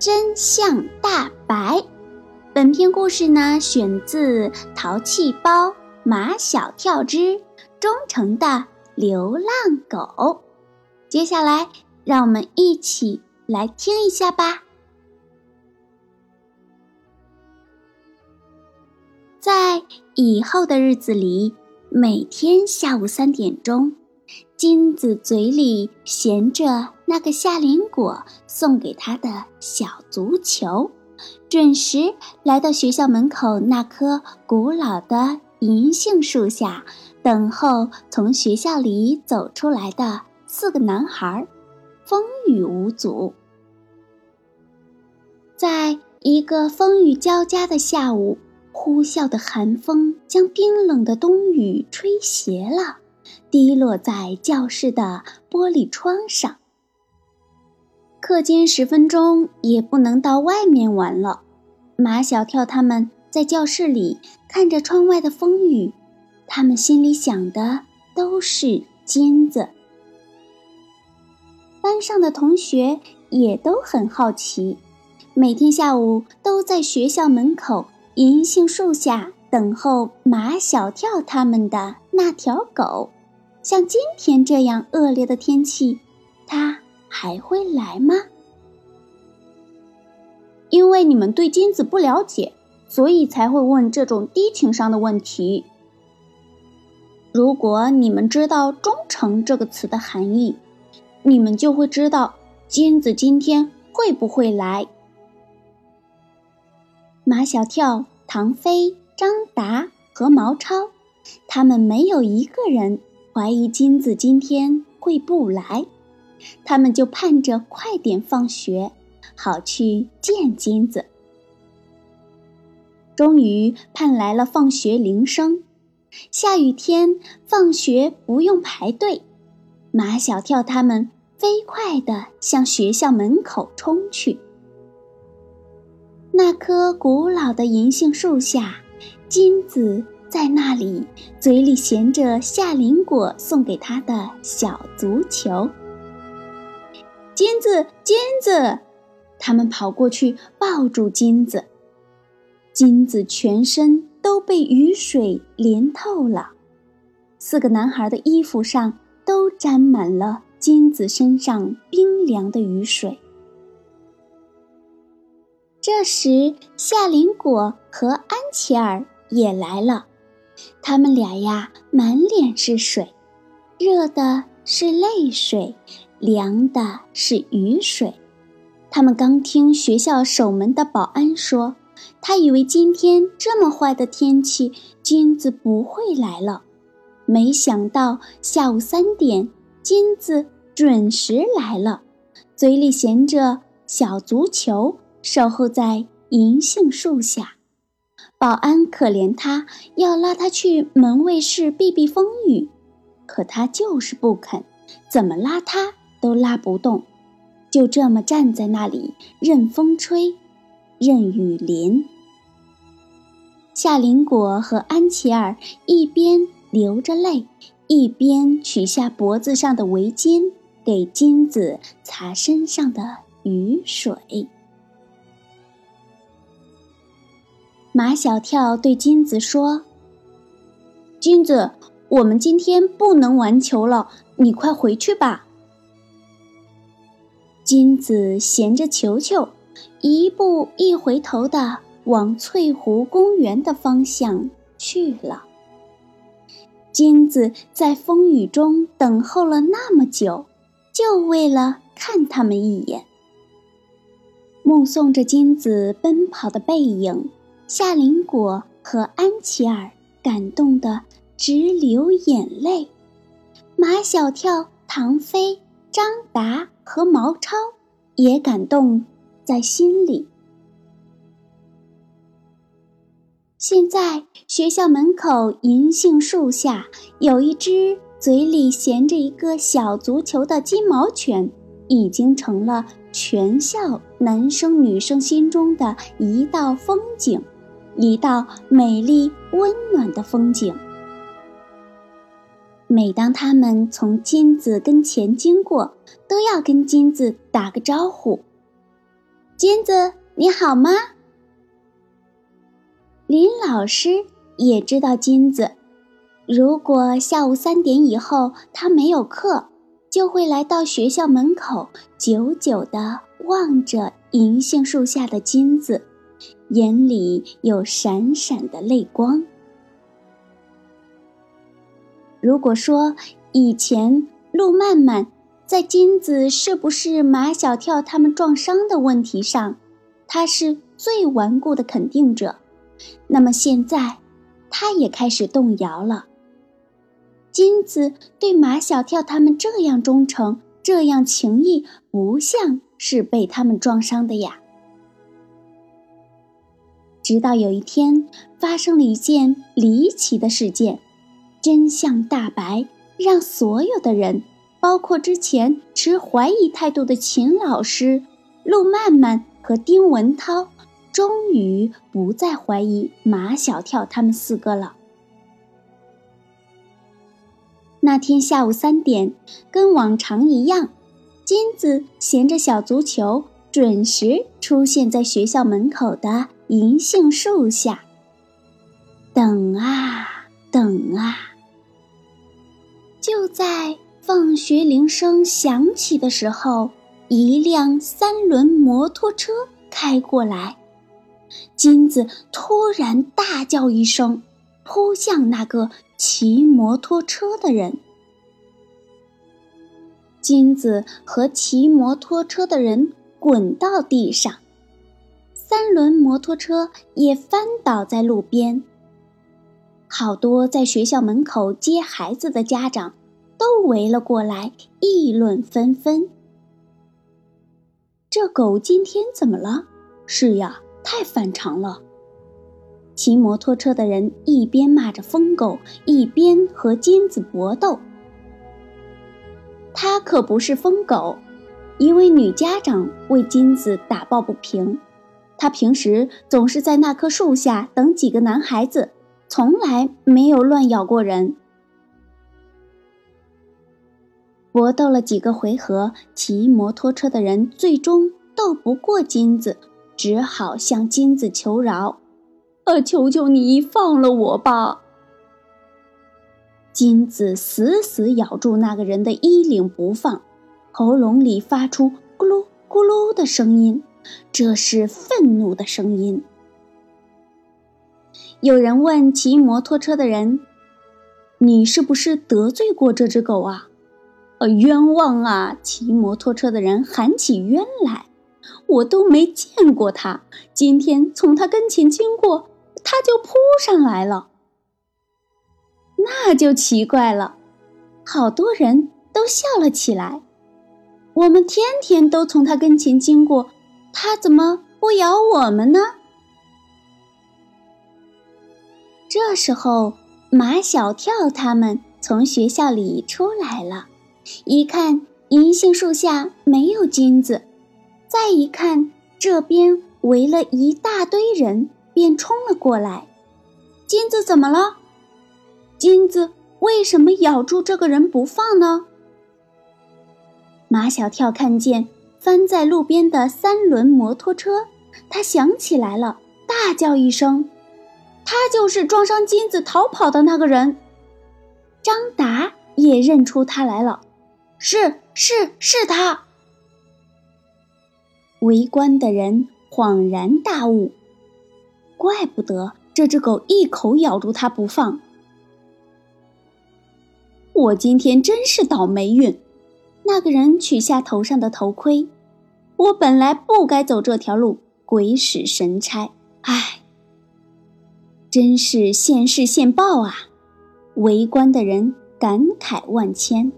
真相大白。本篇故事呢，选自《淘气包马小跳之忠诚的流浪狗》。接下来，让我们一起来听一下吧。在以后的日子里，每天下午三点钟，金子嘴里衔着。那个夏林果送给他的小足球，准时来到学校门口那棵古老的银杏树下，等候从学校里走出来的四个男孩，风雨无阻。在一个风雨交加的下午，呼啸的寒风将冰冷的冬雨吹斜了，滴落在教室的玻璃窗上。课间十分钟也不能到外面玩了。马小跳他们在教室里看着窗外的风雨，他们心里想的都是金子。班上的同学也都很好奇，每天下午都在学校门口银杏树下等候马小跳他们的那条狗。像今天这样恶劣的天气，它。还会来吗？因为你们对金子不了解，所以才会问这种低情商的问题。如果你们知道“忠诚”这个词的含义，你们就会知道金子今天会不会来。马小跳、唐飞、张达和毛超，他们没有一个人怀疑金子今天会不来。他们就盼着快点放学，好去见金子。终于盼来了放学铃声，下雨天放学不用排队，马小跳他们飞快地向学校门口冲去。那棵古老的银杏树下，金子在那里，嘴里衔着夏林果送给他的小足球。金子，金子，他们跑过去抱住金子。金子全身都被雨水淋透了，四个男孩的衣服上都沾满了金子身上冰凉的雨水。这时，夏林果和安琪儿也来了，他们俩呀，满脸是水，热的是泪水。凉的是雨水。他们刚听学校守门的保安说，他以为今天这么坏的天气，金子不会来了。没想到下午三点，金子准时来了，嘴里衔着小足球，守候在银杏树下。保安可怜他，要拉他去门卫室避避风雨，可他就是不肯，怎么拉他？都拉不动，就这么站在那里，任风吹，任雨淋。夏林果和安琪儿一边流着泪，一边取下脖子上的围巾，给金子擦身上的雨水。马小跳对金子说：“金子，我们今天不能玩球了，你快回去吧。”金子衔着球球，一步一回头的往翠湖公园的方向去了。金子在风雨中等候了那么久，就为了看他们一眼。目送着金子奔跑的背影，夏林果和安琪儿感动的直流眼泪。马小跳、唐飞。张达和毛超也感动在心里。现在学校门口银杏树下有一只嘴里衔着一个小足球的金毛犬，已经成了全校男生女生心中的一道风景，一道美丽温暖的风景。每当他们从金子跟前经过，都要跟金子打个招呼：“金子，你好吗？”林老师也知道金子，如果下午三点以后他没有课，就会来到学校门口，久久地望着银杏树下的金子，眼里有闪闪的泪光。如果说以前陆曼曼在金子是不是马小跳他们撞伤的问题上，他是最顽固的肯定者，那么现在，他也开始动摇了。金子对马小跳他们这样忠诚，这样情谊，不像是被他们撞伤的呀。直到有一天，发生了一件离奇的事件。真相大白，让所有的人，包括之前持怀疑态度的秦老师、陆曼曼和丁文涛，终于不再怀疑马小跳他们四个了。那天下午三点，跟往常一样，金子衔着小足球，准时出现在学校门口的银杏树下。等啊等啊。就在放学铃声响起的时候，一辆三轮摩托车开过来，金子突然大叫一声，扑向那个骑摩托车的人。金子和骑摩托车的人滚到地上，三轮摩托车也翻倒在路边。好多在学校门口接孩子的家长都围了过来，议论纷纷。这狗今天怎么了？是呀，太反常了。骑摩托车的人一边骂着疯狗，一边和金子搏斗。他可不是疯狗，一位女家长为金子打抱不平。他平时总是在那棵树下等几个男孩子。从来没有乱咬过人。搏斗了几个回合，骑摩托车的人最终斗不过金子，只好向金子求饶：“呃，求求你放了我吧！”金子死死咬住那个人的衣领不放，喉咙里发出咕噜咕噜的声音，这是愤怒的声音。有人问骑摩托车的人：“你是不是得罪过这只狗啊？”“呃，冤枉啊！”骑摩托车的人喊起冤来：“我都没见过他，今天从他跟前经过，他就扑上来了。”那就奇怪了，好多人都笑了起来。我们天天都从他跟前经过，他怎么不咬我们呢？这时候，马小跳他们从学校里出来了，一看银杏树下没有金子，再一看这边围了一大堆人，便冲了过来。金子怎么了？金子为什么咬住这个人不放呢？马小跳看见翻在路边的三轮摩托车，他想起来了，大叫一声。他就是撞伤金子逃跑的那个人，张达也认出他来了，是是是他。围观的人恍然大悟，怪不得这只狗一口咬住他不放。我今天真是倒霉运。那个人取下头上的头盔，我本来不该走这条路，鬼使神差，唉。真是现世现报啊！围观的人感慨万千。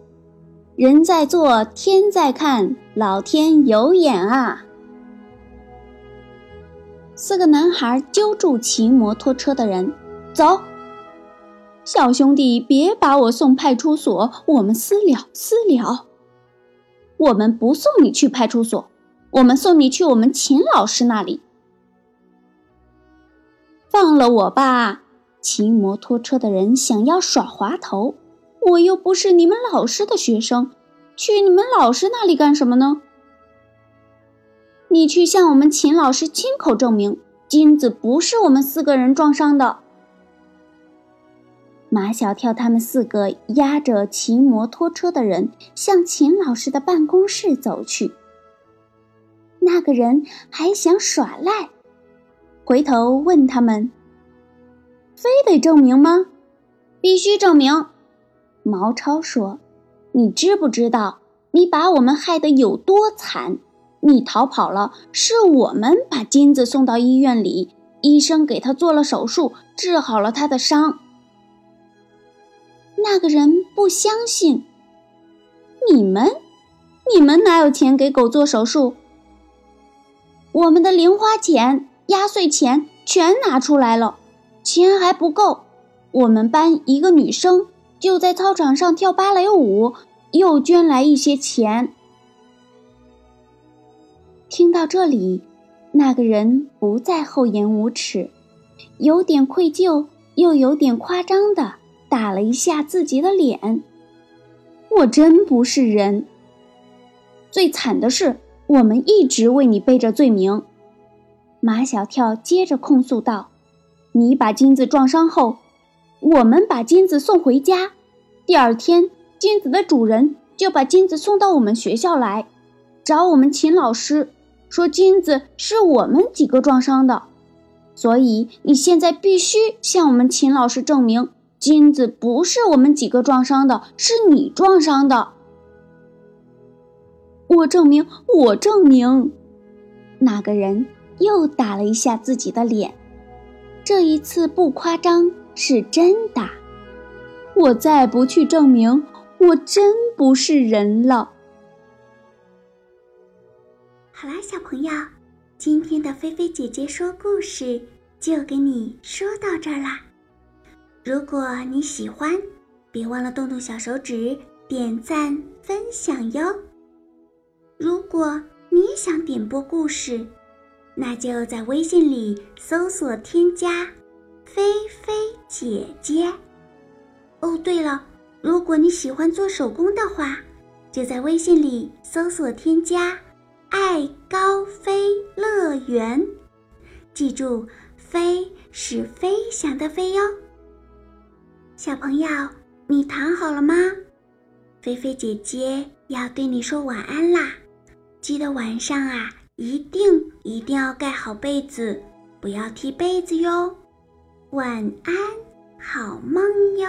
人在做，天在看，老天有眼啊！四个男孩揪住骑摩托车的人，走。小兄弟，别把我送派出所，我们私了，私了。我们不送你去派出所，我们送你去我们秦老师那里。放了我吧！骑摩托车的人想要耍滑头，我又不是你们老师的学生，去你们老师那里干什么呢？你去向我们秦老师亲口证明，金子不是我们四个人撞伤的。马小跳他们四个押着骑摩托车的人向秦老师的办公室走去。那个人还想耍赖，回头问他们：“非得证明吗？必须证明。”毛超说：“你知不知道你把我们害得有多惨？你逃跑了，是我们把金子送到医院里，医生给他做了手术，治好了他的伤。”那个人不相信。你们，你们哪有钱给狗做手术？我们的零花钱、压岁钱全拿出来了，钱还不够。我们班一个女生就在操场上跳芭蕾舞，又捐来一些钱。听到这里，那个人不再厚颜无耻，有点愧疚，又有点夸张的。打了一下自己的脸，我真不是人。最惨的是，我们一直为你背着罪名。马小跳接着控诉道：“你把金子撞伤后，我们把金子送回家。第二天，金子的主人就把金子送到我们学校来，找我们秦老师，说金子是我们几个撞伤的。所以你现在必须向我们秦老师证明。”金子不是我们几个撞伤的，是你撞伤的。我证明，我证明。那个人又打了一下自己的脸，这一次不夸张，是真的。我再不去证明，我真不是人了。好啦，小朋友，今天的菲菲姐姐说故事就给你说到这儿啦。如果你喜欢，别忘了动动小手指点赞分享哟。如果你想点播故事，那就在微信里搜索添加“菲菲姐姐”。哦，对了，如果你喜欢做手工的话，就在微信里搜索添加“爱高飞乐园”。记住，“飞”是飞翔的“飞”哟。小朋友，你躺好了吗？菲菲姐姐要对你说晚安啦！记得晚上啊，一定一定要盖好被子，不要踢被子哟。晚安，好梦哟。